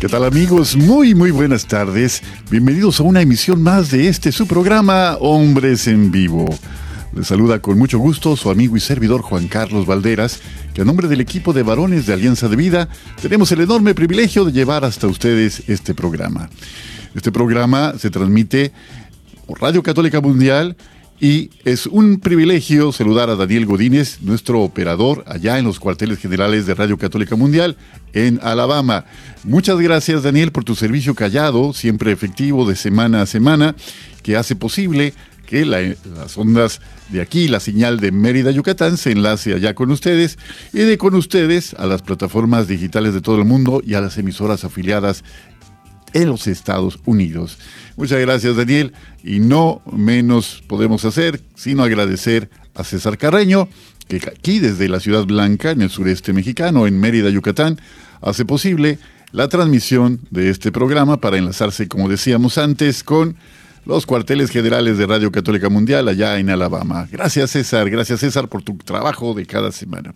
¿Qué tal amigos? Muy, muy buenas tardes. Bienvenidos a una emisión más de este su programa Hombres en Vivo. Les saluda con mucho gusto su amigo y servidor Juan Carlos Valderas, que a nombre del equipo de varones de Alianza de Vida tenemos el enorme privilegio de llevar hasta ustedes este programa. Este programa se transmite por Radio Católica Mundial y es un privilegio saludar a Daniel Godínez, nuestro operador allá en los cuarteles generales de Radio Católica Mundial en Alabama. Muchas gracias Daniel por tu servicio callado, siempre efectivo de semana a semana, que hace posible que las ondas de aquí, la señal de Mérida, Yucatán, se enlace allá con ustedes y de con ustedes a las plataformas digitales de todo el mundo y a las emisoras afiliadas en los Estados Unidos. Muchas gracias Daniel y no menos podemos hacer sino agradecer a César Carreño, que aquí desde la Ciudad Blanca, en el sureste mexicano, en Mérida, Yucatán, hace posible la transmisión de este programa para enlazarse, como decíamos antes, con los cuarteles generales de Radio Católica Mundial allá en Alabama. Gracias César, gracias César por tu trabajo de cada semana.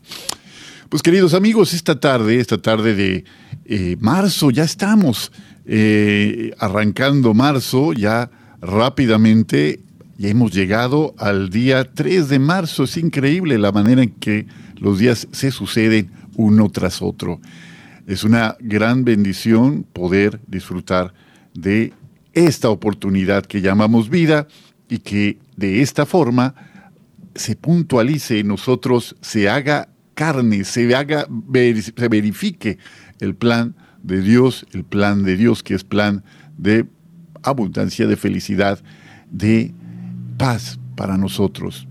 Pues queridos amigos, esta tarde, esta tarde de eh, marzo, ya estamos eh, arrancando marzo, ya rápidamente, ya hemos llegado al día 3 de marzo. Es increíble la manera en que los días se suceden uno tras otro. Es una gran bendición poder disfrutar de esta oportunidad que llamamos vida y que de esta forma se puntualice en nosotros, se haga carne, se haga, se verifique el plan de Dios, el plan de Dios que es plan de abundancia, de felicidad, de paz para nosotros,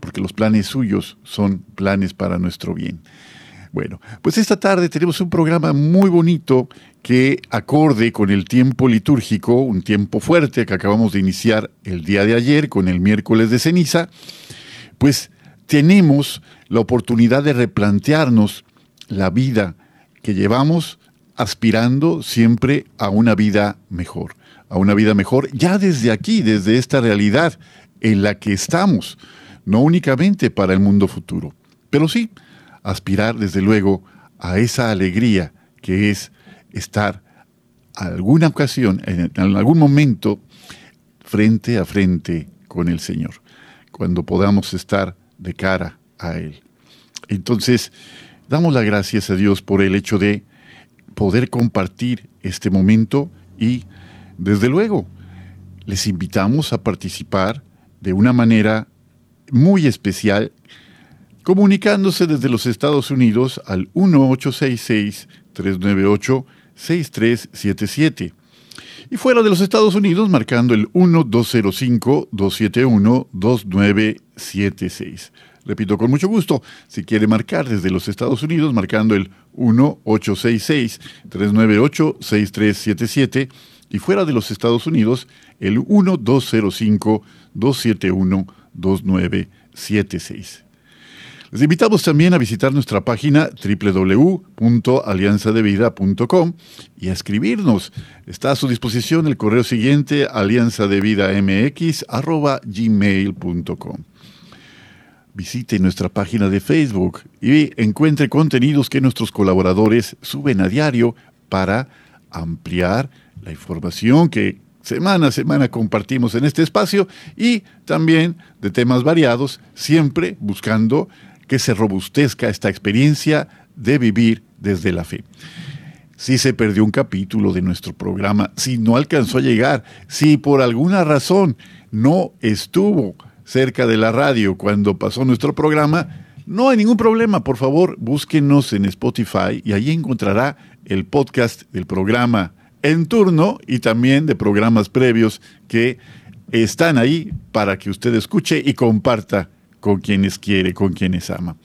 porque los planes suyos son planes para nuestro bien. Bueno, pues esta tarde tenemos un programa muy bonito que acorde con el tiempo litúrgico, un tiempo fuerte que acabamos de iniciar el día de ayer con el miércoles de ceniza, pues tenemos la oportunidad de replantearnos la vida que llevamos aspirando siempre a una vida mejor, a una vida mejor ya desde aquí, desde esta realidad en la que estamos, no únicamente para el mundo futuro, pero sí aspirar desde luego a esa alegría que es estar alguna ocasión, en algún momento, frente a frente con el Señor, cuando podamos estar de cara a Él. Entonces, damos las gracias a Dios por el hecho de poder compartir este momento y, desde luego, les invitamos a participar de una manera muy especial comunicándose desde los Estados Unidos al 1866-398-6377 y fuera de los Estados Unidos marcando el 1205-271-2976. Repito con mucho gusto, si quiere marcar desde los Estados Unidos marcando el 1-866-398-6377 y fuera de los Estados Unidos el 1205-271-2976. Les invitamos también a visitar nuestra página www.alianzadevida.com y a escribirnos. Está a su disposición el correo siguiente alianzadevidamx.gmail.com. Visite nuestra página de Facebook y encuentre contenidos que nuestros colaboradores suben a diario para ampliar la información que semana a semana compartimos en este espacio y también de temas variados, siempre buscando que se robustezca esta experiencia de vivir desde la fe. Si se perdió un capítulo de nuestro programa, si no alcanzó a llegar, si por alguna razón no estuvo cerca de la radio cuando pasó nuestro programa, no hay ningún problema, por favor, búsquenos en Spotify y allí encontrará el podcast del programa en turno y también de programas previos que están ahí para que usted escuche y comparta con quienes quiere, con quienes ama.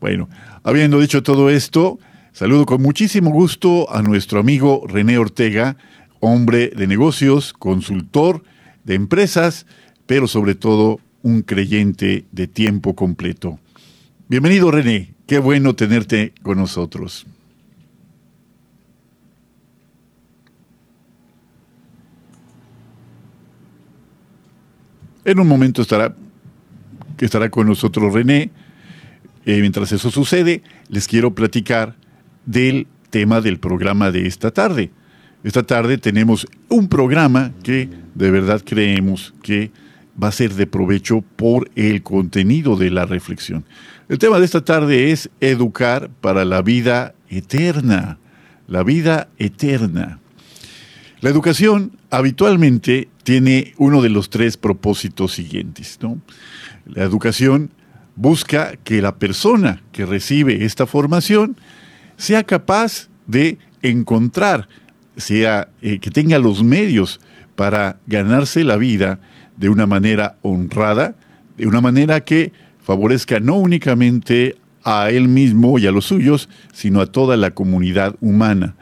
Bueno, habiendo dicho todo esto, saludo con muchísimo gusto a nuestro amigo René Ortega, hombre de negocios, consultor de empresas, pero sobre todo un creyente de tiempo completo. Bienvenido René, qué bueno tenerte con nosotros. En un momento estará, estará con nosotros René. Eh, mientras eso sucede, les quiero platicar del tema del programa de esta tarde. Esta tarde tenemos un programa que de verdad creemos que va a ser de provecho por el contenido de la reflexión. El tema de esta tarde es educar para la vida eterna. La vida eterna. La educación habitualmente tiene uno de los tres propósitos siguientes. La educación busca que la persona que recibe esta formación sea capaz de encontrar, sea eh, que tenga los medios para ganarse la vida de una manera honrada, de una manera que favorezca no únicamente a él mismo y a los suyos, sino a toda la comunidad humana.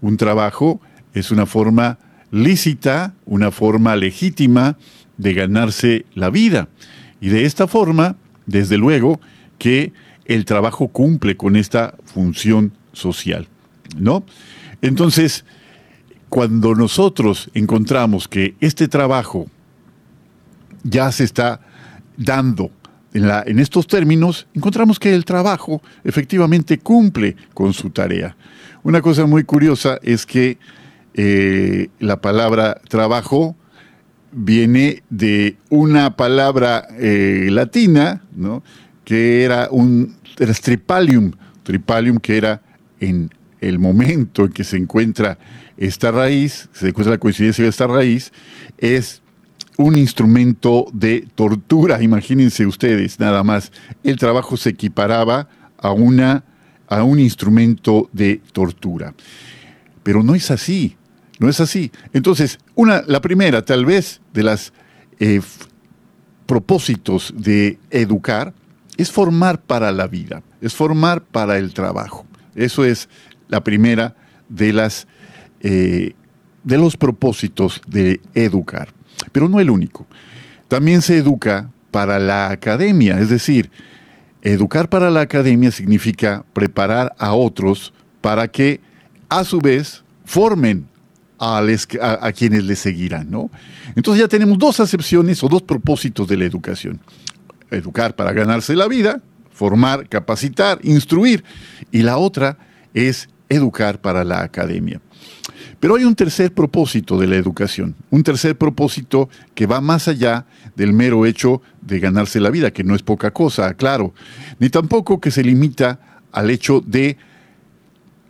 Un trabajo es una forma lícita, una forma legítima de ganarse la vida. Y de esta forma, desde luego, que el trabajo cumple con esta función social, ¿no? Entonces, cuando nosotros encontramos que este trabajo ya se está dando en, estos términos, encontramos que el trabajo efectivamente cumple con su tarea. Una cosa muy curiosa es que eh, la palabra trabajo viene de una palabra eh, latina, que era un tripalium, tripalium que era en el momento en que se encuentra esta raíz, se encuentra la coincidencia de esta raíz, es un instrumento de tortura, imagínense ustedes, nada más. El trabajo se equiparaba a, una, a un instrumento de tortura. Pero no es así. No es así. Entonces, una, la primera, tal vez, de las eh, propósitos de educar es formar para la vida, es formar para el trabajo. Eso es la primera de las eh, de los propósitos de educar. Pero no el único. También se educa para la academia, es decir, educar para la academia significa preparar a otros para que a su vez formen a, quienes le seguirán, ¿no? Entonces ya tenemos dos acepciones o dos propósitos de la educación. Educar para ganarse la vida, formar, capacitar, instruir. Y la otra es educar para la academia. Pero hay un tercer propósito de la educación, un tercer propósito que va más allá del mero hecho de ganarse la vida, que no es poca cosa, claro, ni tampoco que se limita al hecho de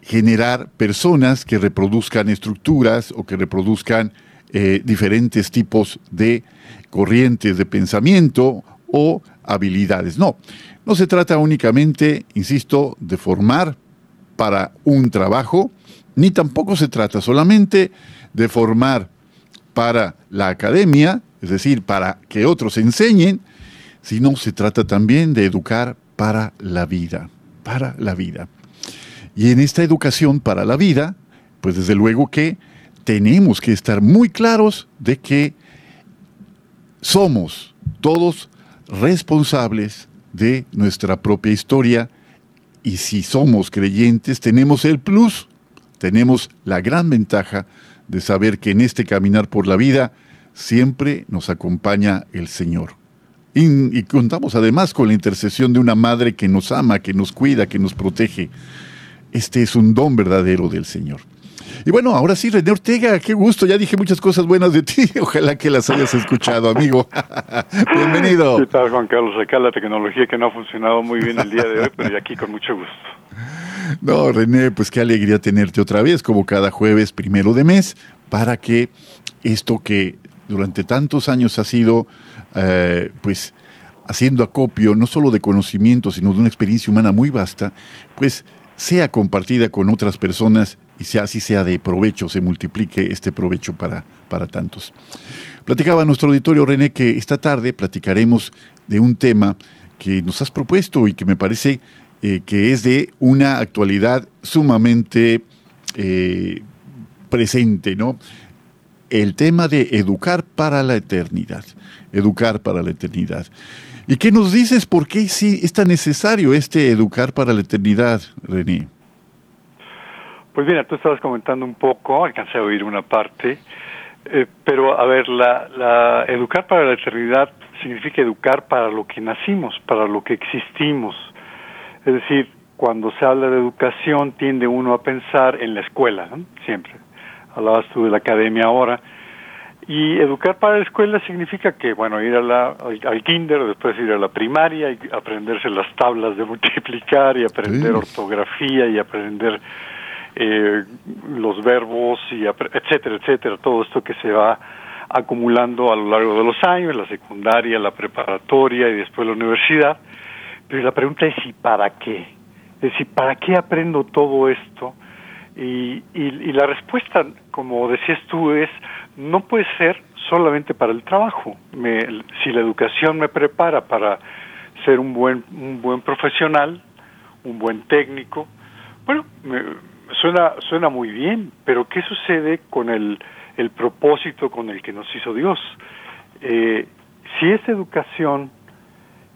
generar personas que reproduzcan estructuras o que reproduzcan eh, diferentes tipos de corrientes de pensamiento o habilidades. No, no se trata únicamente, insisto, de formar para un trabajo, ni tampoco se trata solamente de formar para la academia, es decir, para que otros enseñen, sino se trata también de educar para la vida, para la vida. Y en esta educación para la vida, pues desde luego que tenemos que estar muy claros de que somos todos responsables de nuestra propia historia y si somos creyentes tenemos el plus, tenemos la gran ventaja de saber que en este caminar por la vida siempre nos acompaña el Señor. Y, contamos además con la intercesión de una madre que nos ama, que nos cuida, que nos protege. Este es un don verdadero del Señor. Y bueno, ahora sí, René Ortega, qué gusto. Ya dije muchas cosas buenas de ti. Ojalá que las hayas escuchado, amigo. Bienvenido. ¿Qué tal, Juan Carlos? Acá la tecnología que no ha funcionado muy bien el día de hoy, pero ya aquí con mucho gusto. No, René, pues qué alegría tenerte otra vez, como cada jueves primero de mes, para que esto que durante tantos años ha sido, eh, pues, haciendo acopio no solo de conocimiento, sino de una experiencia humana muy vasta, pues sea compartida con otras personas y sea, así sea de provecho, se multiplique este provecho para, para tantos. Platicaba nuestro auditorio René que esta tarde platicaremos de un tema que nos has propuesto y que me parece eh, que es de una actualidad sumamente eh, presente, ¿no? El tema de educar para la eternidad, educar para la eternidad. ¿Y qué nos dices por qué sí es tan necesario este educar para la eternidad, René? Pues mira, tú estabas comentando un poco, alcancé a oír una parte, eh, pero a ver, la, la educar para la eternidad significa educar para lo que nacimos, para lo que existimos. Es decir, cuando se habla de educación tiende uno a pensar en la escuela, ¿no? siempre. Hablabas tú de la academia ahora. Y educar para la escuela significa que, bueno, ir a la, al, kinder, después ir a la primaria y aprenderse las tablas de multiplicar y aprender ortografía y aprender eh, los verbos y etcétera, etcétera, todo esto que se va acumulando a lo largo de los años, la secundaria, la preparatoria y después la universidad. Pero la pregunta es ¿y para qué? Es decir, ¿para qué aprendo todo esto? Y, y, la respuesta, como decías tú, es no puede ser solamente para el trabajo. Me, si la educación me prepara para ser un buen, un buen profesional, un buen técnico, bueno, me, suena, suena muy bien, pero ¿qué sucede con el, el propósito con el que nos hizo Dios? Eh, si esa educación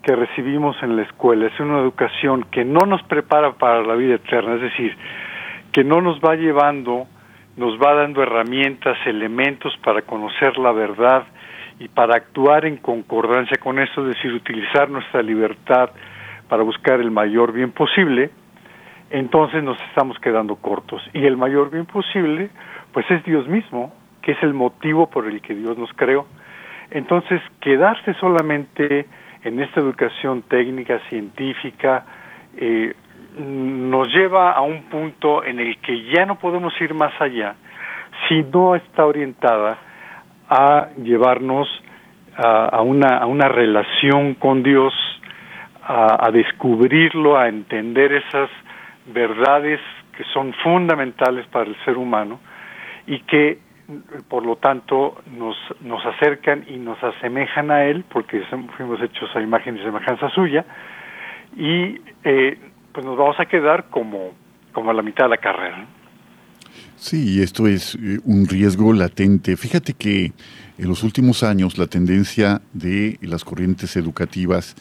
que recibimos en la escuela es una educación que no nos prepara para la vida eterna, es decir, que no nos va llevando, nos va dando herramientas, elementos para conocer la verdad y para actuar en concordancia con eso, es decir, utilizar nuestra libertad para buscar el mayor bien posible, entonces nos estamos quedando cortos. Y el mayor bien posible, pues es Dios mismo, que es el motivo por el que Dios nos creó. Entonces, quedarse solamente en esta educación técnica, científica, eh, nos lleva a un punto en el que ya no podemos ir más allá si no está orientada a llevarnos a, una, a una relación con Dios, a, a descubrirlo, a entender esas verdades que son fundamentales para el ser humano y que por lo tanto nos, nos acercan y nos asemejan a él porque fuimos hechos a imagen y semejanza suya y eh, pues nos vamos a quedar como, como a la mitad de la carrera. Sí, esto es eh, un riesgo latente. Fíjate que en los últimos años la tendencia de las corrientes educativas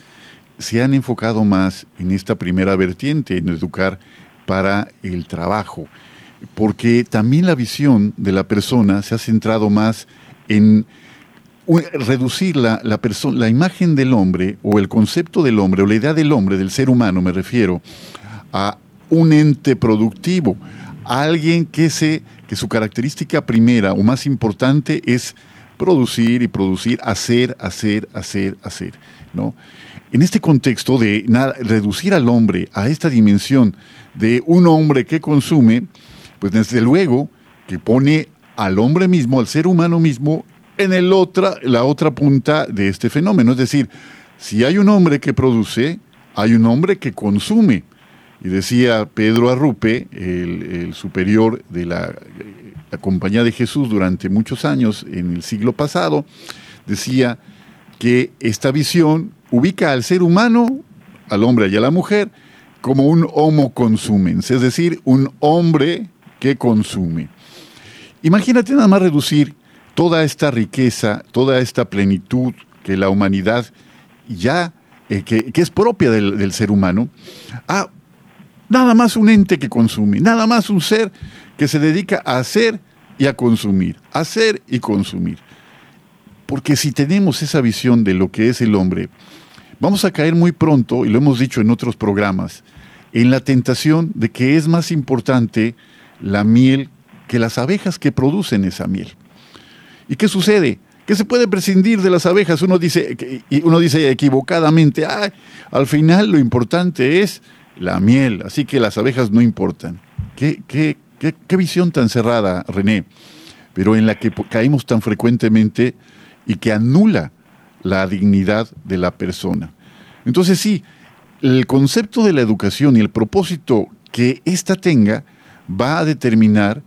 se han enfocado más en esta primera vertiente, en educar para el trabajo, porque también la visión de la persona se ha centrado más en reducir la, la, imagen del hombre o el concepto del hombre o la idea del hombre, del ser humano me refiero, a un ente productivo, a alguien que, se, que su característica primera o más importante es producir y producir, hacer, hacer, hacer, hacer. ¿no? En este contexto de reducir al hombre a esta dimensión de un hombre que consume, pues desde luego que pone al hombre mismo, al ser humano mismo, en el otra, la otra punta de este fenómeno. Es decir, si hay un hombre que produce, hay un hombre que consume. Y decía Pedro Arrupe, el, superior de la, la, Compañía de Jesús durante muchos años en el siglo pasado, decía que esta visión ubica al ser humano, al hombre y a la mujer, como un homo consumens, es decir, un hombre que consume. Imagínate nada más reducir toda esta riqueza, toda esta plenitud que la humanidad ya, eh, que, es propia del, del ser humano, a nada más un ente que consume, nada más un ser que se dedica a hacer y a consumir, hacer y consumir. Porque si tenemos esa visión de lo que es el hombre, vamos a caer muy pronto, y lo hemos dicho en otros programas, en la tentación de que es más importante la miel que las abejas que producen esa miel. ¿Y qué sucede? Que se puede prescindir de las abejas. Uno dice, uno dice equivocadamente, al final lo importante es la miel, así que las abejas no importan. ¿Qué, qué, qué, qué visión tan cerrada, René? Pero en la que caemos tan frecuentemente y que anula la dignidad de la persona. Entonces sí, el concepto de la educación y el propósito que ésta tenga va a determinar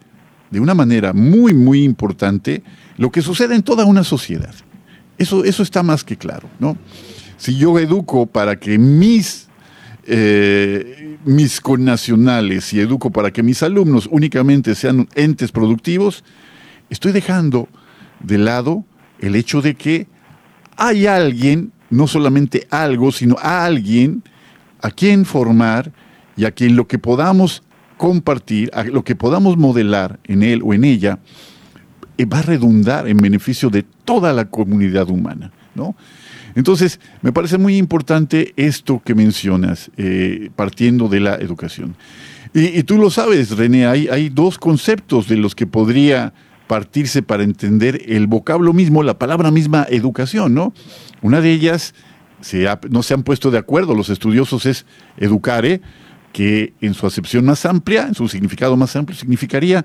de una manera muy, muy importante lo que sucede en toda una sociedad. Eso, eso está más que claro, ¿no? Si yo educo para que mis, eh, mis connacionales y educo para que mis alumnos únicamente sean entes productivos, estoy dejando de lado el hecho de que hay alguien, no solamente algo, sino a alguien a quien formar y a quien lo que podamos compartir, a lo que podamos modelar en él o en ella, eh, va a redundar en beneficio de toda la comunidad humana, ¿no? Entonces, me parece muy importante esto que mencionas, eh, partiendo de la educación. Y, tú lo sabes, René, hay, hay dos conceptos de los que podría partirse para entender el vocablo mismo, la palabra misma educación, ¿no? Una de ellas, no se han puesto de acuerdo los estudiosos, es educare, que en su acepción más amplia, en su significado más amplio, significaría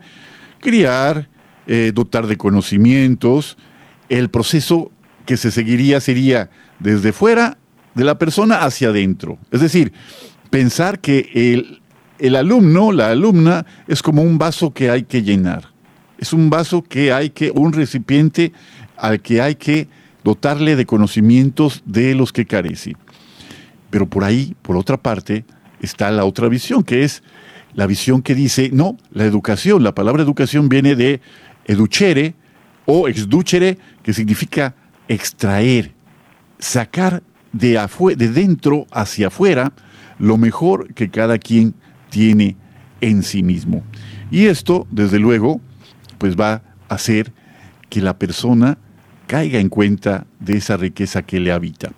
criar, eh, dotar de conocimientos. El proceso que se seguiría sería desde fuera de la persona hacia adentro. Es decir, pensar que el, el alumno, la alumna, es como un vaso que hay que llenar es un vaso que hay que, un recipiente al que hay que dotarle de conocimientos de los que carece. Pero por ahí, por otra parte, está la otra visión, que es la visión que dice, no, la educación, la palabra educación viene de educere o exducere, que significa extraer, sacar de, de dentro hacia afuera lo mejor que cada quien tiene en sí mismo. Y esto, desde luego, pues va a hacer que la persona caiga en cuenta de esa riqueza que le habita.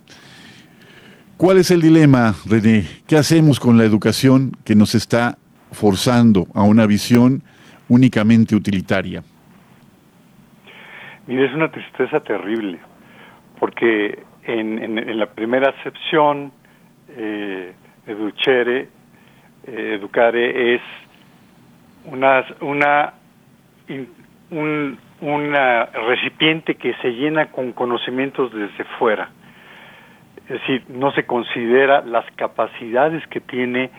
¿Cuál es el dilema, René? ¿Qué hacemos con la educación que nos está forzando a una visión únicamente utilitaria? Mire, es una tristeza terrible, porque en, la primera acepción, eh, educere, eh, educare es una, una un, recipiente que se llena con conocimientos desde fuera. Es decir, no se considera las capacidades que tiene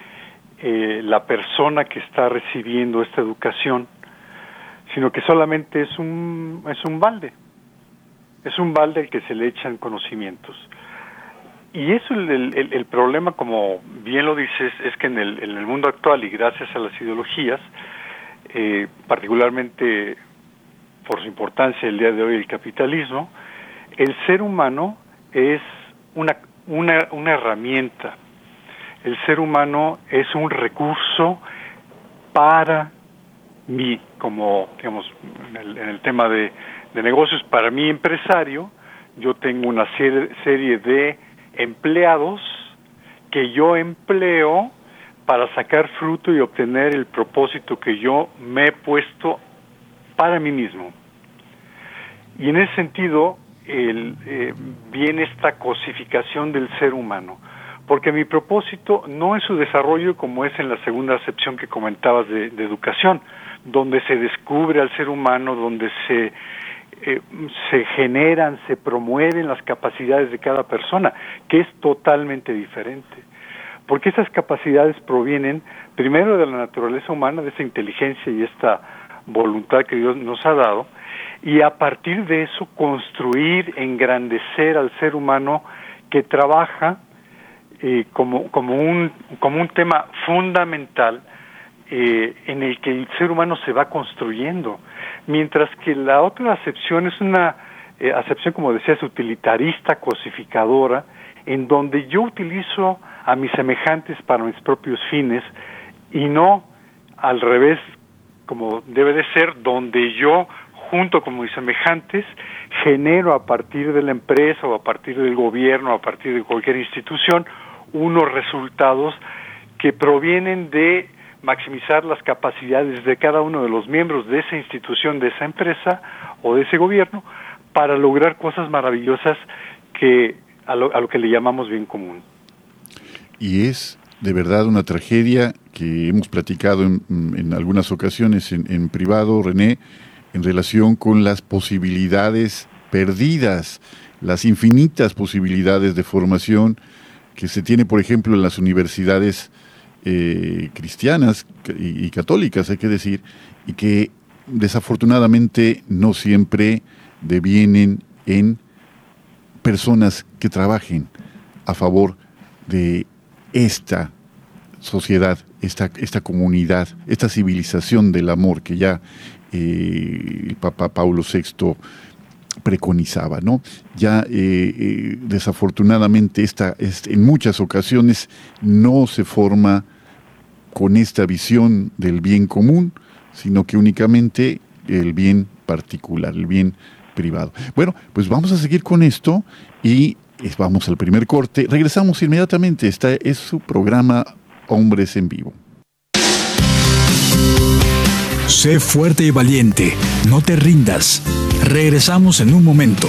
eh, la persona que está recibiendo esta educación, sino que solamente es un, es un balde. Es un balde al que se le echan conocimientos. Y eso el, el, el, problema, como bien lo dices, es que en el, en el mundo actual y gracias a las ideologías, eh, particularmente por su importancia el día de hoy el capitalismo, el ser humano es una, una, una herramienta, el ser humano es un recurso para mí, como digamos en el, en el tema de, de, negocios, para mi empresario, yo tengo una serie de empleados que yo empleo para sacar fruto y obtener el propósito que yo me he puesto para mí mismo. Y en ese sentido el, eh, viene esta cosificación del ser humano, porque mi propósito no es su desarrollo como es en la segunda acepción que comentabas de, educación, donde se descubre al ser humano, donde se eh, se generan, se promueven las capacidades de cada persona, que es totalmente diferente porque esas capacidades provienen primero de la naturaleza humana, de esa inteligencia y esta voluntad que Dios nos ha dado, y a partir de eso construir, engrandecer al ser humano que trabaja eh, como, como, un, como un tema fundamental eh, en el que el ser humano se va construyendo, mientras que la otra acepción es una eh, acepción, como decías, utilitarista, cosificadora, en donde yo utilizo a mis semejantes para mis propios fines y no al revés como debe de ser donde yo junto con mis semejantes genero a partir de la empresa o a partir del gobierno, a partir de cualquier institución, unos resultados que provienen de maximizar las capacidades de cada uno de los miembros de esa institución, de esa empresa o de ese gobierno para lograr cosas maravillosas que a lo, a lo que le llamamos bien común. Y es de verdad una tragedia que hemos platicado en, algunas ocasiones en, privado, René, en relación con las posibilidades perdidas, las infinitas posibilidades de formación que se tiene, por ejemplo, en las universidades eh, cristianas y, y, católicas, hay que decir, y que desafortunadamente no siempre devienen en personas que trabajen a favor de esta sociedad, esta, esta comunidad, esta civilización del amor que ya eh, el Papa Paulo VI preconizaba, ¿no? Ya eh, eh, desafortunadamente esta, en muchas ocasiones no se forma con esta visión del bien común, sino que únicamente el bien particular, el bien privado. Bueno, pues vamos a seguir con esto y vamos al primer corte. Regresamos inmediatamente. Este es su programa Hombres en Vivo. Sé fuerte y valiente, no te rindas. Regresamos en un momento.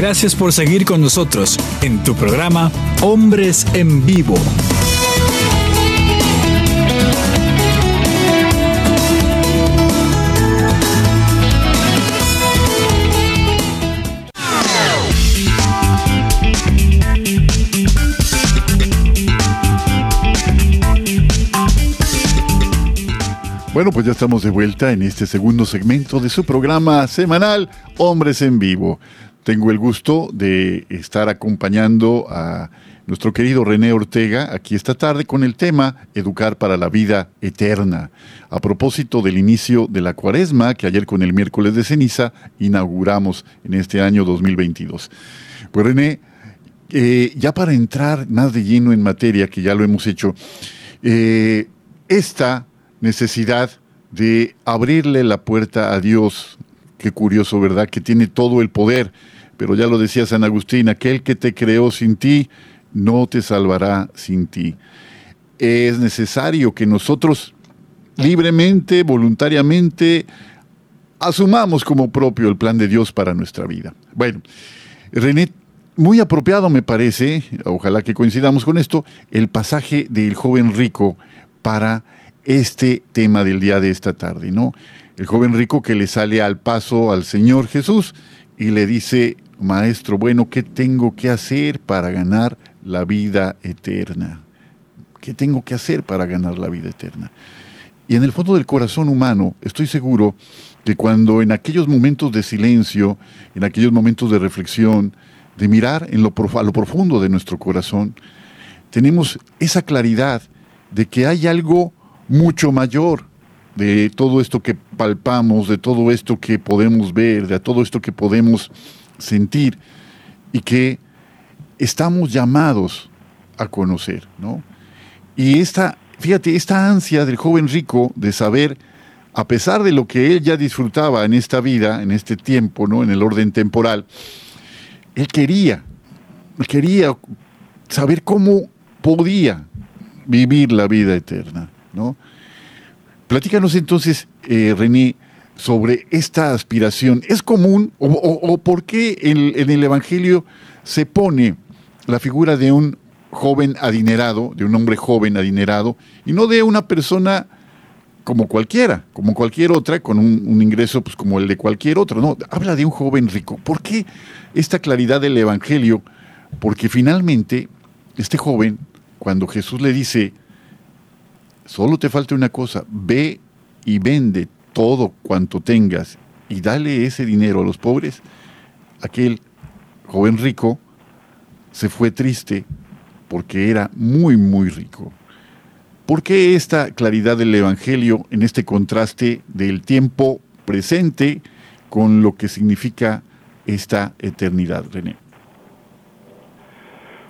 Gracias por seguir con nosotros en tu programa Hombres en Vivo. Bueno, pues ya estamos de vuelta en este segundo segmento de su programa semanal Hombres en Vivo. Tengo el gusto de estar acompañando a nuestro querido René Ortega aquí esta tarde con el tema Educar para la vida eterna. A propósito del inicio de la cuaresma que ayer con el miércoles de ceniza inauguramos en este año 2022. Pues René, eh, ya para entrar más de lleno en materia, que ya lo hemos hecho, eh, esta necesidad de abrirle la puerta a Dios. Qué curioso, ¿verdad? Que tiene todo el poder. Pero ya lo decía San Agustín, aquel que te creó sin ti, no te salvará sin ti. Es necesario que nosotros libremente, voluntariamente, asumamos como propio el plan de Dios para nuestra vida. Bueno, René, muy apropiado me parece, ojalá que coincidamos con esto, el pasaje del joven rico para este tema del día de esta tarde, ¿no? El joven rico que le sale al paso al Señor Jesús y le dice, Maestro, bueno, ¿qué tengo que hacer para ganar la vida eterna? ¿Qué tengo que hacer para ganar la vida eterna? Y en el fondo del corazón humano, estoy seguro que cuando en aquellos momentos de silencio, en aquellos momentos de reflexión, de mirar en lo, a lo profundo de nuestro corazón, tenemos esa claridad de que hay algo mucho mayor de todo esto que palpamos, de todo esto que podemos ver, de todo esto que podemos sentir y que estamos llamados a conocer, ¿no? Y esta, fíjate, esta ansia del joven rico de saber, a pesar de lo que él ya disfrutaba en esta vida, en este tiempo, ¿no? En el orden temporal, él quería, quería saber cómo podía vivir la vida eterna. ¿no? Platícanos entonces, eh, René, sobre esta aspiración. ¿Es común o, por qué en, el Evangelio se pone la figura de un joven adinerado, de un hombre joven adinerado, y no de una persona como cualquiera, como cualquier otra, con un, un, ingreso pues como el de cualquier otro. No, habla de un joven rico. ¿Por qué esta claridad del Evangelio? Porque finalmente este joven, cuando Jesús le dice, Solo te falta una cosa, ve y vende todo cuanto tengas y dale ese dinero a los pobres. Aquel joven rico se fue triste porque era muy, muy rico. ¿Por qué esta claridad del Evangelio en este contraste del tiempo presente con lo que significa esta eternidad, René?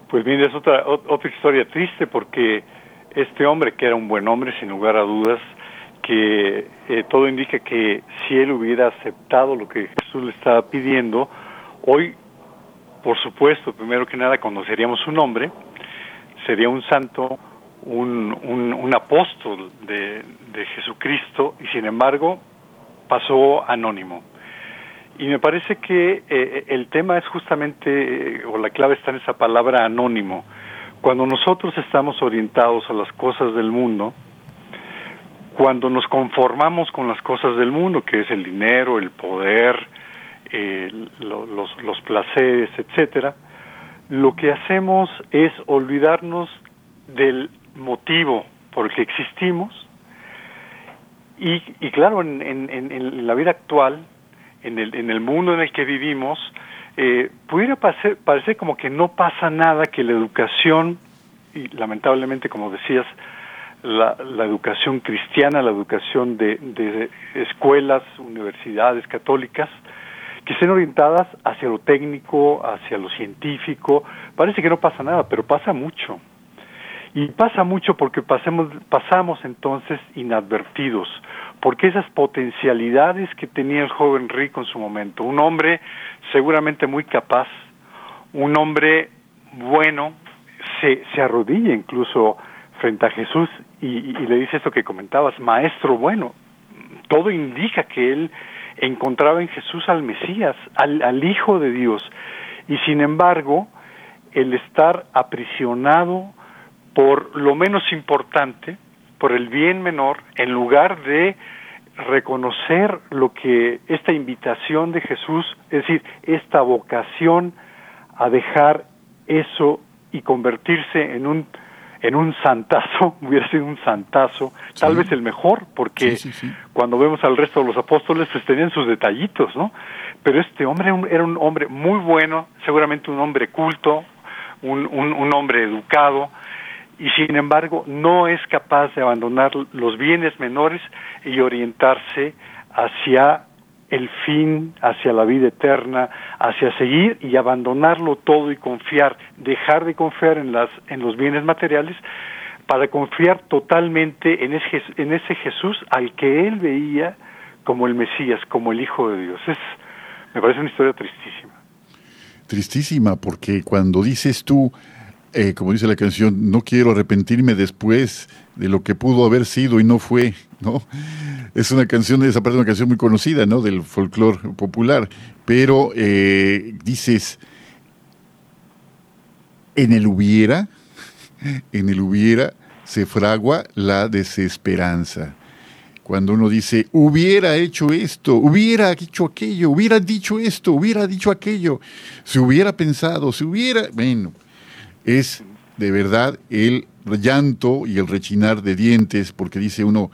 Pues bien, es otra, otra historia triste porque este hombre, que era un buen hombre, sin lugar a dudas, que eh, todo indica que si él hubiera aceptado lo que Jesús le estaba pidiendo, hoy, por supuesto, primero que nada conoceríamos su nombre, sería un santo, un, un, apóstol de, de Jesucristo, y sin embargo pasó anónimo. Y me parece que eh, el tema es justamente, o la clave está en esa palabra anónimo. Cuando nosotros estamos orientados a las cosas del mundo, cuando nos conformamos con las cosas del mundo, que es el dinero, el poder, los, los placeres, etcétera, lo que hacemos es olvidarnos del motivo por el que existimos. Y, y claro, en, en, en, la vida actual en el, en el mundo en el que vivimos, eh, pudiera parecer, parecer como que no pasa nada, que la educación, y lamentablemente, como decías, la, la educación cristiana, la educación de, de escuelas, universidades católicas, que estén orientadas hacia lo técnico, hacia lo científico, parece que no pasa nada, pero pasa mucho. Y pasa mucho porque pasemos, pasamos entonces inadvertidos porque esas potencialidades que tenía el joven rico en su momento, un hombre seguramente muy capaz, un hombre bueno, se, se arrodilla incluso frente a Jesús y, le dice esto que comentabas, maestro bueno, todo indica que él encontraba en Jesús al Mesías, al, al Hijo de Dios, y sin embargo, el estar aprisionado por lo menos importante, por el bien menor, en lugar de reconocer lo que esta invitación de Jesús, es decir, esta vocación a dejar eso y convertirse en un en un santazo, hubiera sido un santazo, tal vez el mejor, porque cuando vemos al resto de los apóstoles, pues tenían sus detallitos, ¿no? Pero este hombre era un hombre muy bueno, seguramente un hombre culto, un, un, un hombre educado, y sin embargo no es capaz de abandonar los bienes menores y orientarse hacia el fin, hacia la vida eterna, hacia seguir y abandonarlo todo y confiar, dejar de confiar en las en los bienes materiales para confiar totalmente en ese, en ese Jesús al que él veía como el Mesías, como el Hijo de Dios. Es me parece una historia tristísima. Tristísima porque cuando dices tú eh, como dice la canción, no quiero arrepentirme después de lo que pudo haber sido y no fue, ¿no? Es una canción, esa parte una canción muy conocida, ¿no? Del folclore popular, pero eh, dices, en el hubiera, en el hubiera se fragua la desesperanza. Cuando uno dice, hubiera hecho esto, hubiera dicho aquello, hubiera dicho esto, hubiera dicho aquello, se hubiera pensado, se hubiera, bueno, es de verdad el llanto y el rechinar de dientes, porque dice uno,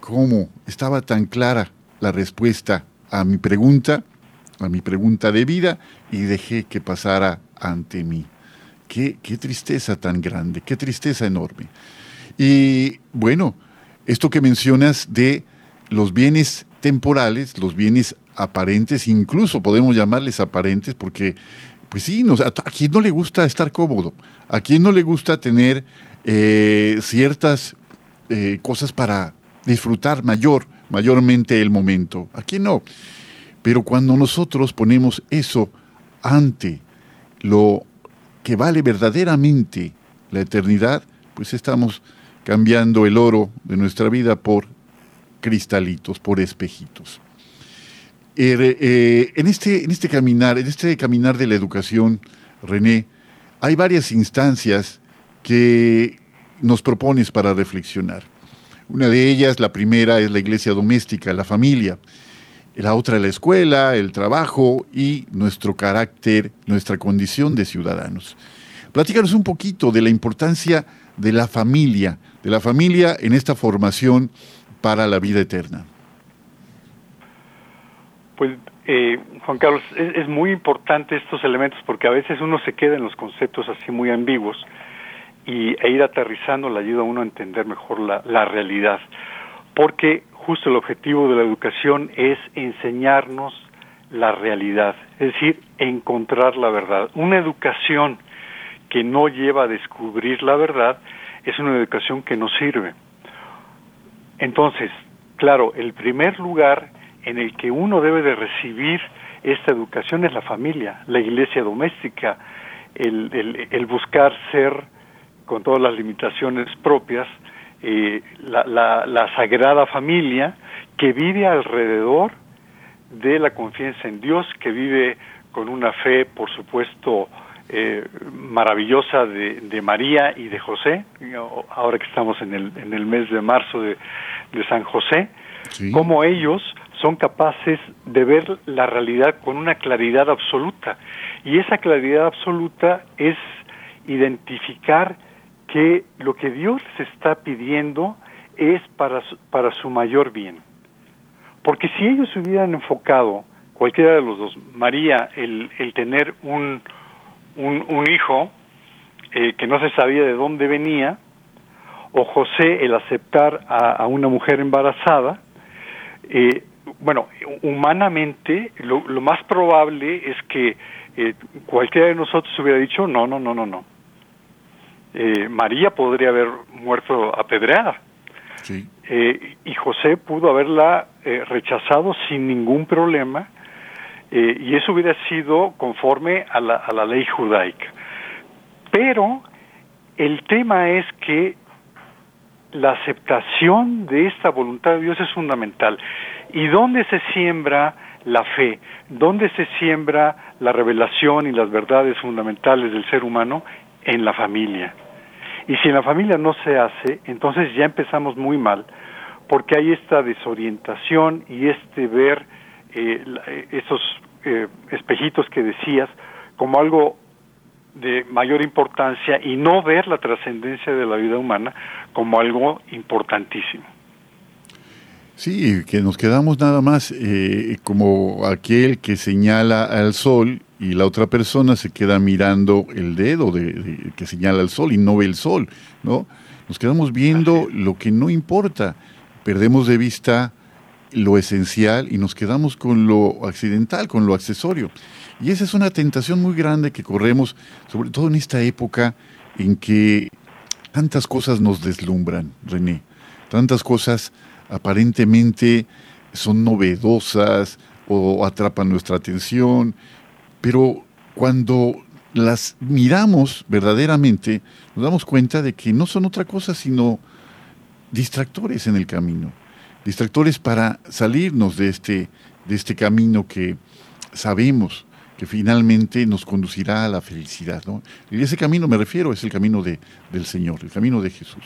¿cómo estaba tan clara la respuesta a mi pregunta, a mi pregunta de vida, y dejé que pasara ante mí? Qué, qué tristeza tan grande, qué tristeza enorme. Y bueno, esto que mencionas de los bienes temporales, los bienes aparentes, incluso podemos llamarles aparentes porque pues sí, ¿a quién no le gusta estar cómodo? ¿A quién no le gusta tener eh, ciertas eh, cosas para disfrutar mayor, mayormente el momento? ¿A quién no? Pero cuando nosotros ponemos eso ante lo que vale verdaderamente la eternidad, pues estamos cambiando el oro de nuestra vida por cristalitos, por espejitos. Er, eh, en, este, en este caminar, en este caminar de la educación, René, hay varias instancias que nos propones para reflexionar. Una de ellas, la primera, es la iglesia doméstica, la familia. La otra, la escuela, el trabajo y nuestro carácter, nuestra condición de ciudadanos. Platícanos un poquito de la importancia de la familia, de la familia en esta formación para la vida eterna. Pues, eh, Juan Carlos, es, muy importante estos elementos porque a veces uno se queda en los conceptos así muy ambiguos y e ir aterrizando le ayuda a uno a entender mejor la, la realidad. Porque justo el objetivo de la educación es enseñarnos la realidad, es decir, encontrar la verdad. Una educación que no lleva a descubrir la verdad, es una educación que no sirve. Entonces, claro, el primer lugar en el que uno debe de recibir esta educación es la familia, la iglesia doméstica, el, el, buscar ser, con todas las limitaciones propias, eh, la, la, la sagrada familia que vive alrededor de la confianza en Dios, que vive con una fe, por supuesto, eh, maravillosa de, de, María y de José, ahora que estamos en el, en el mes de marzo de, de San José, como ellos son capaces de ver la realidad con una claridad absoluta. Y esa claridad absoluta es identificar que lo que Dios les está pidiendo es para su, para su mayor bien. Porque si ellos hubieran enfocado, cualquiera de los dos, María, el, el tener un, un, hijo eh, que no se sabía de dónde venía, o José el aceptar a, una mujer embarazada, eh, bueno, humanamente lo, más probable es que eh, cualquiera de nosotros hubiera dicho, no, no, no, no, no. María podría haber muerto apedreada. Sí. y José pudo haberla rechazado sin ningún problema eh, y eso hubiera sido conforme a la, a la ley judaica. Pero el tema es que la aceptación de esta voluntad de Dios es fundamental. ¿Y dónde se siembra la fe? ¿Dónde se siembra la revelación y las verdades fundamentales del ser humano? En la familia. Y si en la familia no se hace, entonces ya empezamos muy mal, porque hay esta desorientación y este ver eh, eh, esos eh, espejitos que decías como algo de mayor importancia y no ver la trascendencia de la vida humana como algo importantísimo. Sí, que nos quedamos nada más eh, como aquel que señala al sol y la otra persona se queda mirando el dedo de, que señala al sol y no ve el sol, ¿no? Nos quedamos viendo lo que no importa, perdemos de vista lo esencial y nos quedamos con lo accidental, con lo accesorio. Y esa es una tentación muy grande que corremos, sobre todo en esta época en que tantas cosas nos deslumbran, René. Tantas cosas aparentemente son novedosas o atrapan nuestra atención, pero cuando las miramos verdaderamente, nos damos cuenta de que no son otra cosa sino distractores en el camino distractores para salirnos de este, de este camino que sabemos que finalmente nos conducirá a la felicidad. Y ese camino me refiero es el camino de, del Señor, el camino de Jesús.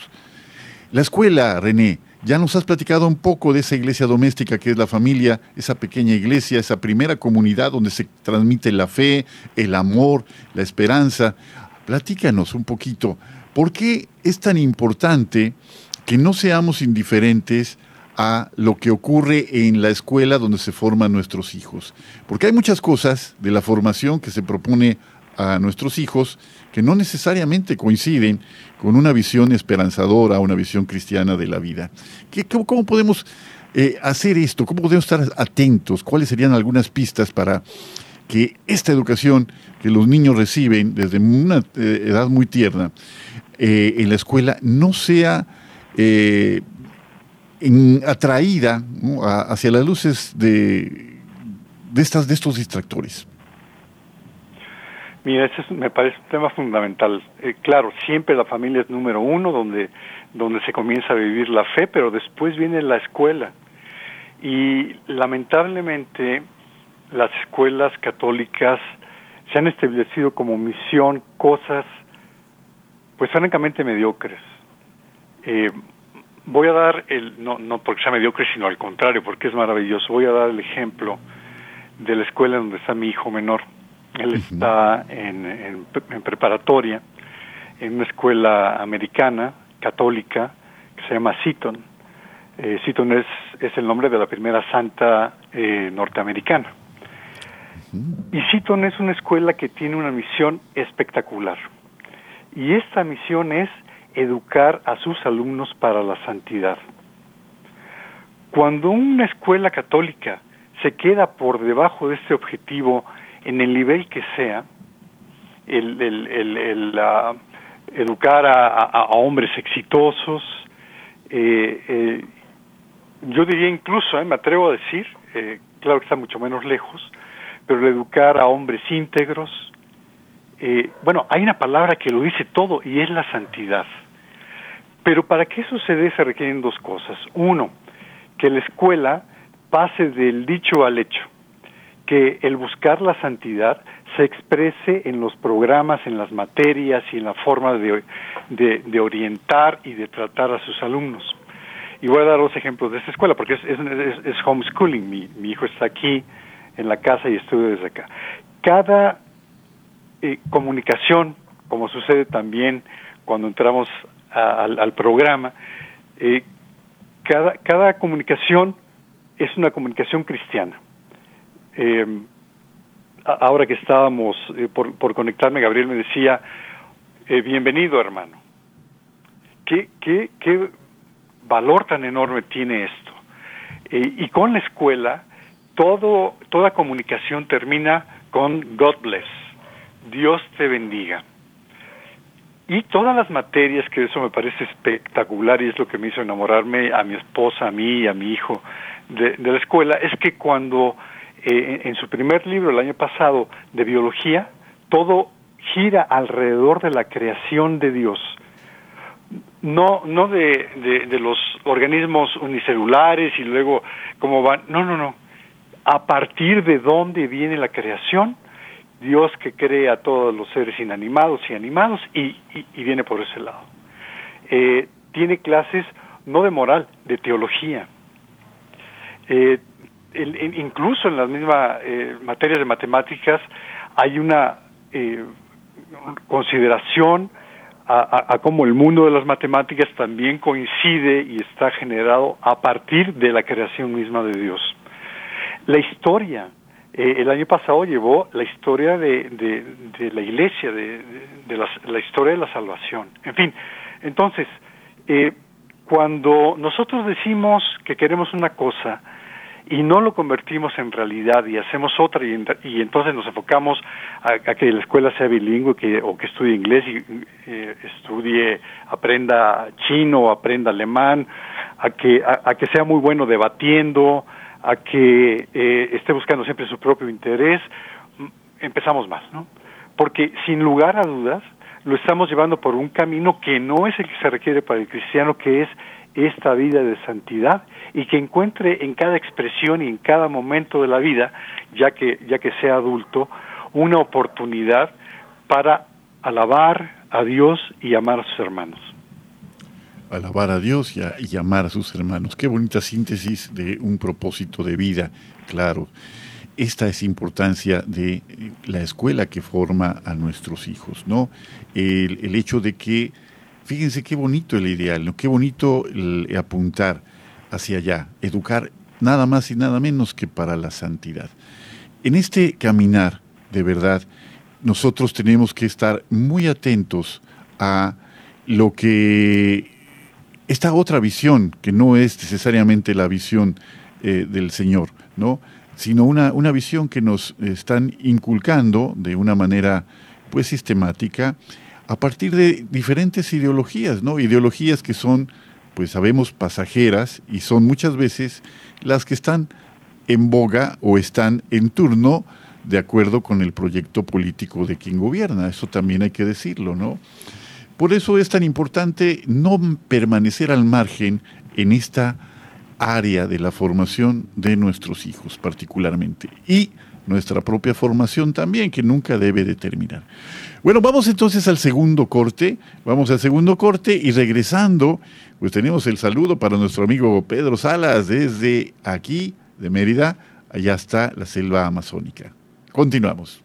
La escuela, René, ya nos has platicado un poco de esa iglesia doméstica que es la familia, esa pequeña iglesia, esa primera comunidad donde se transmite la fe, el amor, la esperanza. Platícanos un poquito, ¿por qué es tan importante que no seamos indiferentes a lo que ocurre en la escuela donde se forman nuestros hijos. Porque hay muchas cosas de la formación que se propone a nuestros hijos que no necesariamente coinciden con una visión esperanzadora, una visión cristiana de la vida. ¿Qué, cómo, podemos eh, hacer esto? ¿Cómo podemos estar atentos? ¿Cuáles serían algunas pistas para que esta educación que los niños reciben desde una eh, edad muy tierna eh, en la escuela no sea atraída hacia las luces de, de, estas, de estos distractores? Mira, ese me parece un tema fundamental. Eh, claro, siempre la familia es número uno, donde, donde se comienza a vivir la fe, pero después viene la escuela. Y lamentablemente las escuelas católicas se han establecido como misión cosas, pues francamente mediocres. Eh, Voy a dar el, no, no porque sea mediocre, sino al contrario, porque es maravilloso. Voy a dar el ejemplo de la escuela donde está mi hijo menor. Él está en, en, preparatoria, en una escuela americana, católica, que se llama Seaton. Eh, Seaton es, es el nombre de la primera santa eh, norteamericana. Y Seaton es una escuela que tiene una misión espectacular. Y esta misión es educar a sus alumnos para la santidad. Cuando una escuela católica se queda por debajo de este objetivo en el nivel que sea, el, el, educar a, hombres exitosos. Eh, eh, yo diría incluso, me atrevo a decir, claro que está mucho menos lejos, pero el educar a hombres íntegros. bueno, hay una palabra que lo dice todo y es la santidad. Pero para que eso se se requieren dos cosas. Uno, que la escuela pase del dicho al hecho, que el buscar la santidad se exprese en los programas, en las materias y en la forma de, orientar y de tratar a sus alumnos. Y voy a dar dos ejemplos de esta escuela, porque es, es, homeschooling. Mi, mi, hijo está aquí en la casa y estudio desde acá. Cada eh, comunicación, como sucede también cuando entramos al, programa, eh, cada, cada comunicación es una comunicación cristiana. Eh, ahora que estábamos eh, por, por, conectarme, Gabriel me decía, bienvenido hermano. ¿Qué, qué, ¿Qué valor tan enorme tiene esto? y con la escuela, todo, toda comunicación termina con God bless, Dios te bendiga. Y todas las materias, que eso me parece espectacular y es lo que me hizo enamorarme a mi esposa, a mí y a mi hijo de, la escuela, es que cuando eh, en su primer libro el año pasado de biología, todo gira alrededor de la creación de Dios. No, no de, de los organismos unicelulares y luego cómo van, no, no, no. A partir de dónde viene la creación, Dios que crea a todos los seres inanimados y animados y, viene por ese lado. Eh, tiene clases no de moral, de teología. Eh, incluso en las mismas eh, materias de matemáticas hay una consideración a, a, cómo el mundo de las matemáticas también coincide y está generado a partir de la creación misma de Dios. La historia eh, el año pasado llevó la historia de, de, la iglesia, de, de la, historia de la salvación. En fin, entonces, eh, cuando nosotros decimos que queremos una cosa y no lo convertimos en realidad y hacemos otra y, entonces nos enfocamos a, que la escuela sea bilingüe que, o que estudie inglés y eh, estudie, aprenda chino, aprenda alemán, a que, a que sea muy bueno debatiendo, a que eh, esté buscando siempre su propio interés, empezamos mal, ¿no? Porque sin lugar a dudas lo estamos llevando por un camino que no es el que se requiere para el cristiano, que es esta vida de santidad y que encuentre en cada expresión y en cada momento de la vida, ya que ya que sea adulto, una oportunidad para alabar a Dios y amar a sus hermanos alabar a Dios y, a, amar a sus hermanos. Qué bonita síntesis de un propósito de vida, claro. Esta es importancia de eh, la escuela que forma a nuestros hijos, ¿no? El, hecho de que, fíjense qué bonito el ideal. Qué bonito apuntar hacia allá, educar nada más y nada menos que para la santidad. En este caminar, de verdad, nosotros tenemos que estar muy atentos a lo que esta otra visión, que no es necesariamente la visión eh, del Señor, ¿no? sino una, una visión que nos están inculcando de una manera pues sistemática a partir de diferentes ideologías, ¿no? Ideologías que son, pues sabemos, pasajeras y son muchas veces las que están en boga o están en turno de acuerdo con el proyecto político de quien gobierna. Eso también hay que decirlo, ¿no? Por eso es tan importante no permanecer al margen en esta área de la formación de nuestros hijos particularmente y nuestra propia formación también, que nunca debe de terminar. Bueno, vamos entonces al segundo corte, vamos al segundo corte y regresando, pues tenemos el saludo para nuestro amigo Pedro Salas desde aquí, de Mérida, allá está la selva amazónica. Continuamos.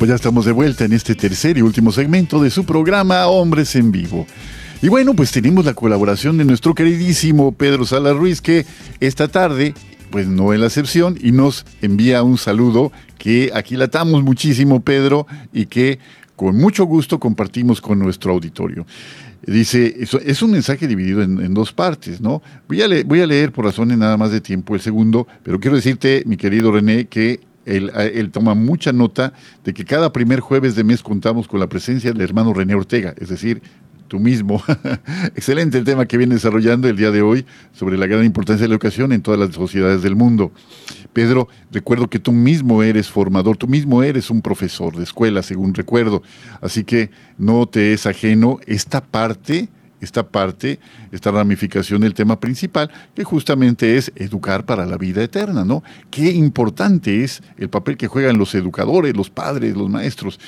Pues ya estamos de vuelta en este tercer y último segmento de su programa Hombres en Vivo. Y bueno, pues tenemos la colaboración de nuestro queridísimo Pedro Sala Ruiz, que esta tarde, pues no es la excepción, y nos envía un saludo que aquí latamos muchísimo, Pedro, y que con mucho gusto compartimos con nuestro auditorio. Dice, es un mensaje dividido en, dos partes, ¿no? Voy a, voy a leer por razones nada más de tiempo el segundo, pero quiero decirte, mi querido René, que él, toma mucha nota de que cada primer jueves de mes contamos con la presencia del hermano René Ortega, es decir, tú mismo. Excelente el tema que viene desarrollando el día de hoy sobre la gran importancia de la educación en todas las sociedades del mundo. Pedro, recuerdo que tú mismo eres formador, tú mismo eres un profesor de escuela, según recuerdo. Así que no te es ajeno esta parte esta parte, esta ramificación del tema principal, que justamente es educar para la vida eterna, ¿no? Qué importante es el papel que juegan los educadores, los padres, los maestros.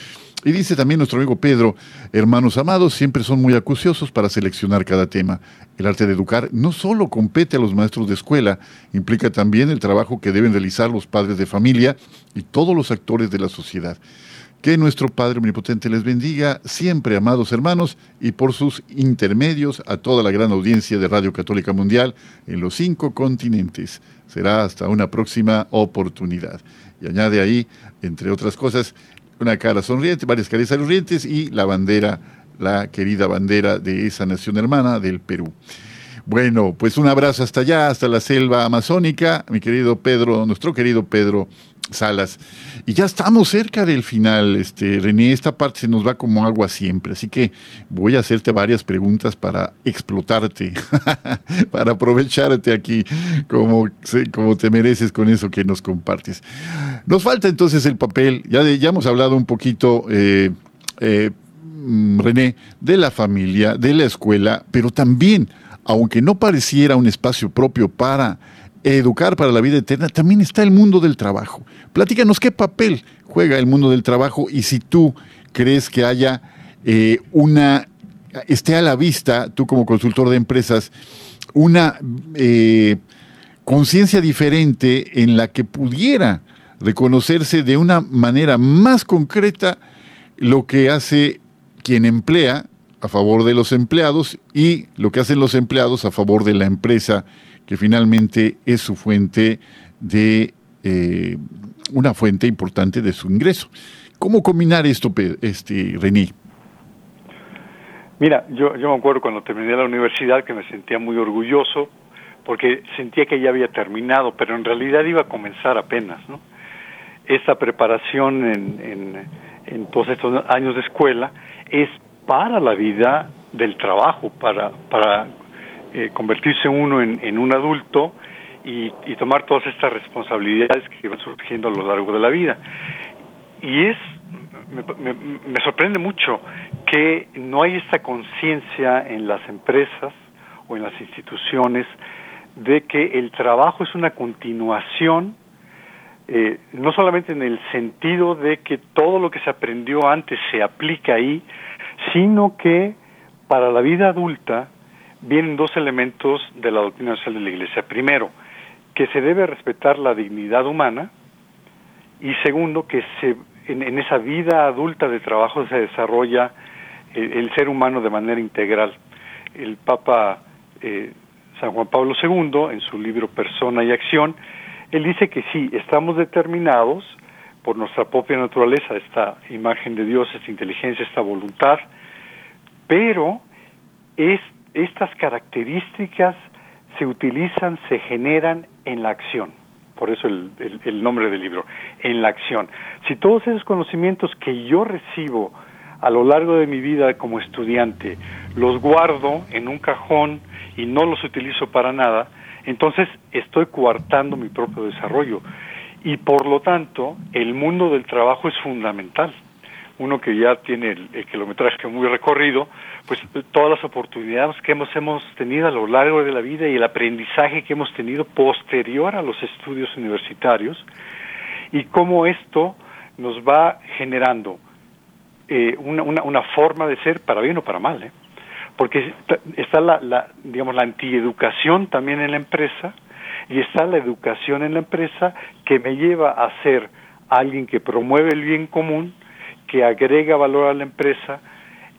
Y dice también nuestro amigo Pedro, hermanos amados, siempre son muy acuciosos para seleccionar cada tema. El arte de educar no solo compete a los maestros de escuela, implica también el trabajo que deben realizar los padres de familia y todos los actores de la sociedad. Que nuestro Padre Omnipotente les bendiga siempre, amados hermanos, y por sus intermedios a toda la gran audiencia de Radio Católica Mundial en los cinco continentes. Será hasta una próxima oportunidad. Y añade ahí, entre otras cosas, una cara sonriente, varias caras sonrientes y la bandera, la querida bandera de esa nación hermana del Perú. Bueno, pues un abrazo hasta allá, hasta la selva amazónica, mi querido Pedro, nuestro querido Pedro Salas. Y ya estamos cerca del final, este, René. Esta parte se nos va como agua siempre, así que voy a hacerte varias preguntas para explotarte, para aprovecharte aquí como, como te mereces con eso que nos compartes. Nos falta entonces el papel, ya, ya hemos hablado un poquito, eh, eh, mm, René, de la familia, de la escuela, pero también, aunque no pareciera un espacio propio para educar para la vida eterna, también está el mundo del trabajo. Platícanos qué papel juega el mundo del trabajo y si tú crees que haya eh, una, esté a la vista, tú como consultor de empresas, una eh, conciencia diferente en la que pudiera reconocerse de una manera más concreta lo que hace quien emplea a favor de los empleados y lo que hacen los empleados a favor de la empresa finalmente es su fuente de eh, una fuente importante de su ingreso. ¿Cómo combinar esto, este, René? Mira, yo, yo me acuerdo cuando terminé la universidad que me sentía muy orgulloso porque sentía que ya había terminado, pero en realidad iba a comenzar apenas, ¿no? Esta preparación en, en, en todos estos años de escuela es para la vida del trabajo, para, para eh, convertirse uno en, un adulto y, tomar todas estas responsabilidades que van surgiendo a lo largo de la vida. Y es, me, sorprende mucho que no hay esta conciencia en las empresas o en las instituciones de que el trabajo es una continuación, eh, no solamente en el sentido de que todo lo que se aprendió antes se aplica ahí, sino que para la vida adulta vienen dos elementos de la doctrina social de la Iglesia. Primero, que se debe respetar la dignidad humana y segundo, que se, en, esa vida adulta de trabajo se desarrolla el, ser humano de manera integral. El Papa eh, San Juan Pablo II, en su libro Persona y Acción, él dice que sí, estamos determinados por nuestra propia naturaleza, esta imagen de Dios, esta inteligencia, esta voluntad, pero es, estas características se utilizan, se generan en la acción. Por eso el, el, nombre del libro, en la acción. Si todos esos conocimientos que yo recibo a lo largo de mi vida como estudiante los guardo en un cajón y no los utilizo para nada, entonces estoy coartando mi propio desarrollo. Y por lo tanto, el mundo del trabajo es fundamental. Uno que ya tiene el, el kilometraje muy recorrido, pues todas las oportunidades que hemos, hemos tenido a lo largo de la vida y el aprendizaje que hemos tenido posterior a los estudios universitarios y cómo esto nos va generando eh, una, una, una, forma de ser para bien o para mal, ¿eh? porque está la, la, digamos, la antieducación también en la empresa y está la educación en la empresa que me lleva a ser alguien que promueve el bien común, que agrega valor a la empresa,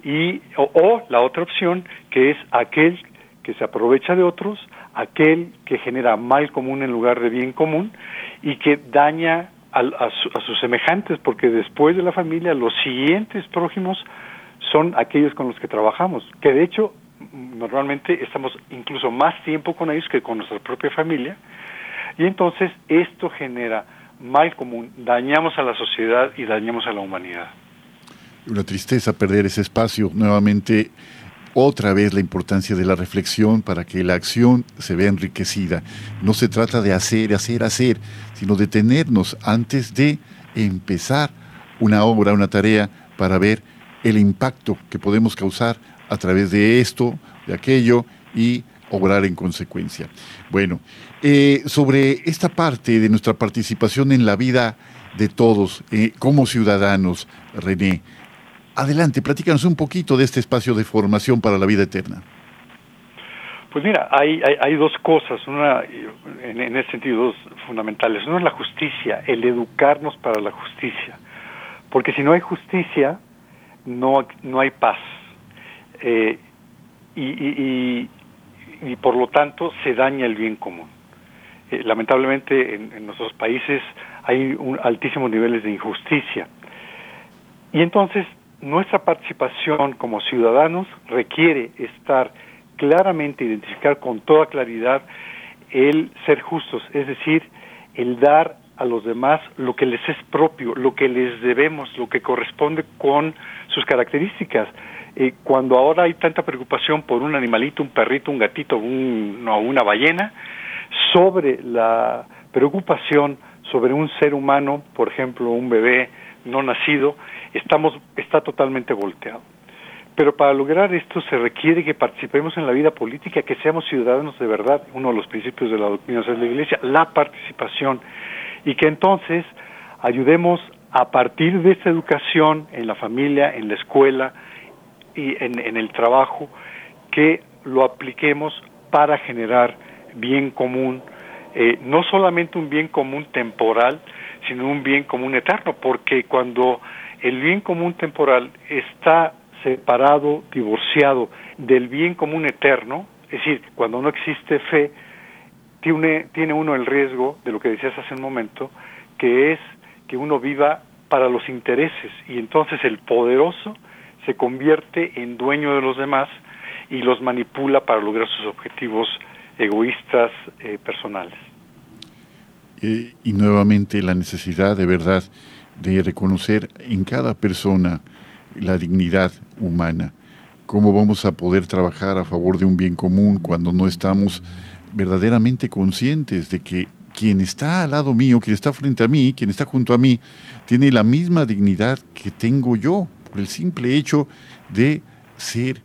y o, la otra opción que es aquel que se aprovecha de otros, aquel que genera mal común en lugar de bien común y que daña a, a, sus semejantes, porque después de la familia los siguientes prójimos son aquellos con los que trabajamos, que de hecho normalmente estamos incluso más tiempo con ellos que con nuestra propia familia, y entonces esto genera mal común, dañamos a la sociedad y dañamos a la humanidad una tristeza perder ese espacio. Nuevamente, otra vez la importancia de la reflexión para que la acción se vea enriquecida. No se trata de hacer, hacer, hacer, sino de detenernos antes de empezar una obra, una tarea, para ver el impacto que podemos causar a través de esto, de aquello y obrar en consecuencia. Bueno, eh, sobre esta parte de nuestra participación en la vida de todos eh, como ciudadanos, René, Adelante, platícanos un poquito de este espacio de formación para la vida eterna. Pues mira, hay, dos cosas, una en, en, ese sentido, dos fundamentales. Uno es la justicia, el educarnos para la justicia. Porque si no hay justicia, no, no hay paz. Eh, y, por lo tanto se daña el bien común. Eh, lamentablemente en, en, nuestros países hay un, altísimos niveles de injusticia. Y entonces nuestra participación como ciudadanos requiere estar claramente, identificar con toda claridad el ser justos, es decir, el dar a los demás lo que les es propio, lo que les debemos, lo que corresponde con sus características. Eh, cuando ahora hay tanta preocupación por un animalito, un perrito, un gatito, un, no, una ballena, sobre la preocupación sobre un ser humano, por ejemplo, un bebé no nacido, estamos, está totalmente volteado. Pero para lograr esto se requiere que participemos en la vida política, que seamos ciudadanos de verdad, uno de los principios de la doctrina de la Iglesia, la participación, y que entonces ayudemos a partir de esta educación en la familia, en la escuela y en, el trabajo, que lo apliquemos para generar bien común, eh, no solamente un bien común temporal, sino un bien común eterno, porque cuando el bien común temporal está separado, divorciado del bien común eterno, es decir, cuando no existe fe, tiene, tiene uno el riesgo de lo que decías hace un momento, que es que uno viva para los intereses y entonces el poderoso se convierte en dueño de los demás y los manipula para lograr sus objetivos egoístas eh, personales. y nuevamente la necesidad de verdad de reconocer en cada persona la dignidad humana. ¿Cómo vamos a poder trabajar a favor de un bien común cuando no estamos verdaderamente conscientes de que quien está al lado mío, quien está frente a mí, quien está junto a mí, tiene la misma dignidad que tengo yo por el simple hecho de ser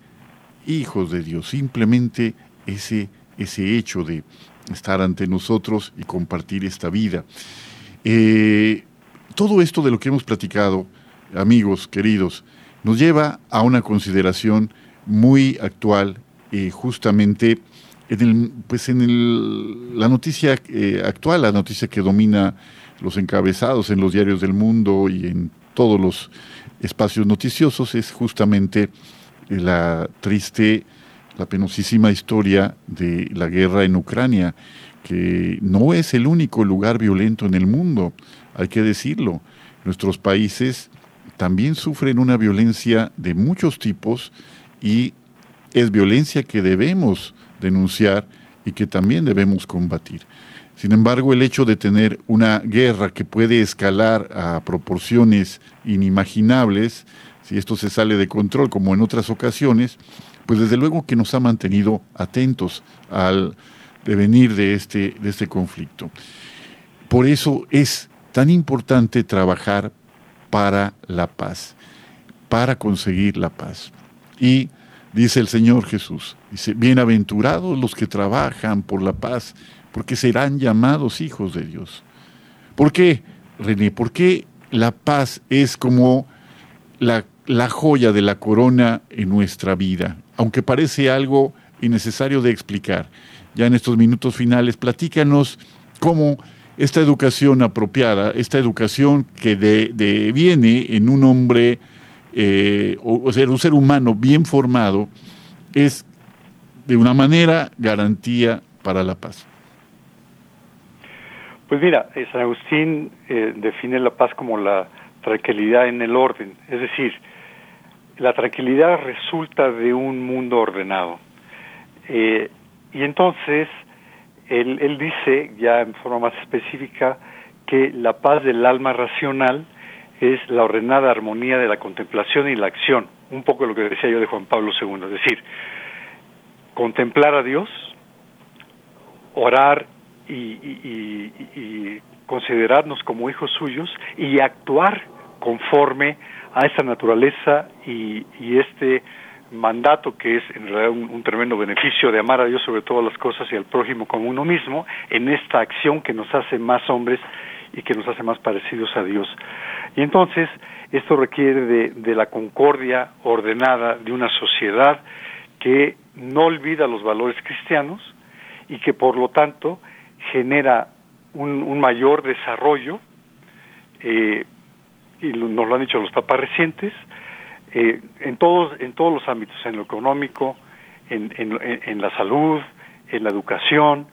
hijos de Dios, simplemente ese, ese hecho de estar ante nosotros y compartir esta vida. Eh, todo esto de lo que hemos platicado, amigos queridos, nos lleva a una consideración muy actual, eh, justamente en, el, pues en el, la noticia eh, actual, la noticia que domina los encabezados en los diarios del mundo y en todos los espacios noticiosos, es justamente la triste, la penosísima historia de la guerra en Ucrania, que no es el único lugar violento en el mundo hay que decirlo. nuestros países también sufren una violencia de muchos tipos y es violencia que debemos denunciar y que también debemos combatir. Sin embargo, el hecho de tener una guerra que puede escalar a proporciones inimaginables, si esto se sale de control como en otras ocasiones, pues desde luego que nos ha mantenido atentos al devenir de este, de este conflicto. Por eso es tan importante trabajar para la paz, para conseguir la paz. Y dice el Señor Jesús, dice, bienaventurados los que trabajan por la paz, porque serán llamados hijos de Dios. ¿Por qué, René? ¿Por qué la paz es como la, la joya de la corona en nuestra vida? Aunque parece algo innecesario de explicar. Ya en estos minutos finales, platícanos cómo esta educación apropiada, esta educación que de, viene en un hombre, eh, o, sea, un ser humano bien formado, es de una manera garantía para la paz. Pues mira, eh, San Agustín eh, define la paz como la tranquilidad en el orden, es decir, la tranquilidad resulta de un mundo ordenado. Eh, y entonces, él, dice, ya en forma más específica, que la paz del alma racional es la ordenada armonía de la contemplación y la acción, un poco lo que decía yo de Juan Pablo II, es decir, contemplar a Dios, orar y, considerarnos como hijos suyos y actuar conforme a esa naturaleza y, este mandato que es en realidad un, tremendo beneficio de amar a Dios sobre todas las cosas y al prójimo como uno mismo en esta acción que nos hace más hombres y que nos hace más parecidos a Dios. Y entonces esto requiere de, de la concordia ordenada de una sociedad que no olvida los valores cristianos y que por lo tanto genera un, mayor desarrollo, eh, y nos lo han dicho los papas recientes, eh, en, todos, en todos los ámbitos, en lo económico, en, en, la salud, en la educación,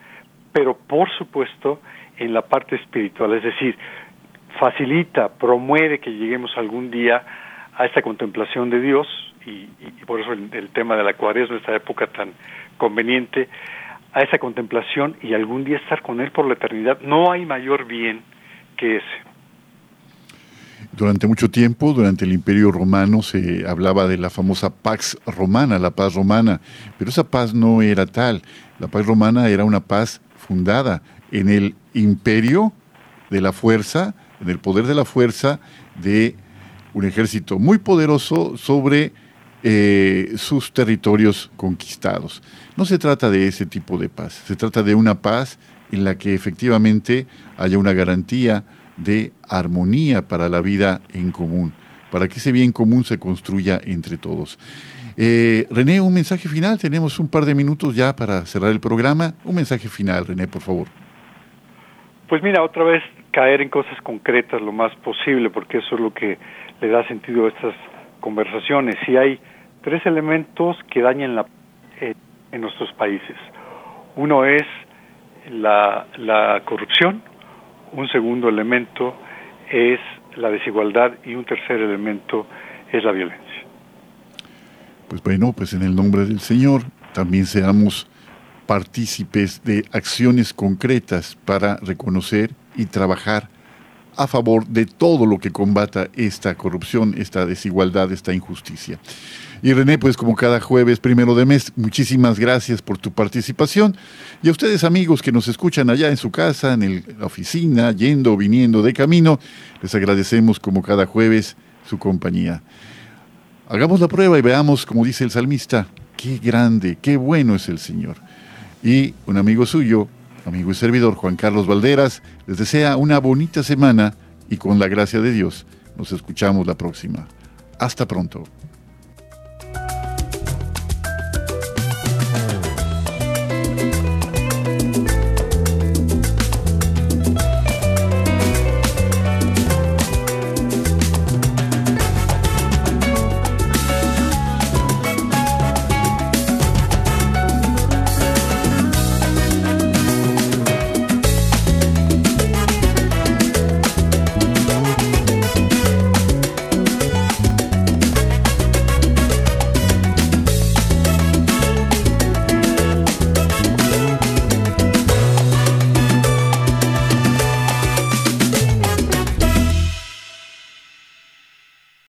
pero por supuesto en la parte espiritual, es decir, facilita, promueve que lleguemos algún día a esta contemplación de Dios, y, por eso el, el, tema de la cuaresma, esta época tan conveniente, a esa contemplación y algún día estar con Él por la eternidad. No hay mayor bien que ese. Durante mucho tiempo, durante el Imperio Romano, se hablaba de la famosa Pax Romana, la paz romana, pero esa paz no era tal. La paz romana era una paz fundada en el imperio de la fuerza, en el poder de la fuerza de un ejército muy poderoso sobre eh, sus territorios conquistados. No se trata de ese tipo de paz, se trata de una paz en la que efectivamente haya una garantía de armonía para la vida en común, para que ese bien común se construya entre todos. Eh, René, un mensaje final, tenemos un par de minutos ya para cerrar el programa. Un mensaje final, René, por favor. Pues mira, otra vez caer en cosas concretas lo más posible, porque eso es lo que le da sentido a estas conversaciones. Si hay tres elementos que dañan la, eh, en nuestros países. Uno es la, la corrupción, un segundo elemento es la desigualdad y un tercer elemento es la violencia. Pues bueno, pues en el nombre del Señor también seamos partícipes de acciones concretas para reconocer y trabajar a favor de todo lo que combata esta corrupción, esta desigualdad, esta injusticia. Y René, pues como cada jueves primero de mes, muchísimas gracias por tu participación. Y a ustedes amigos que nos escuchan allá en su casa, en la oficina, yendo o viniendo de camino, les agradecemos como cada jueves su compañía. Hagamos la prueba y veamos, como dice el salmista, qué grande, qué bueno es el Señor. Y un amigo suyo, amigo y servidor Juan Carlos Valderas, les desea una bonita semana y con la gracia de Dios nos escuchamos la próxima. Hasta pronto.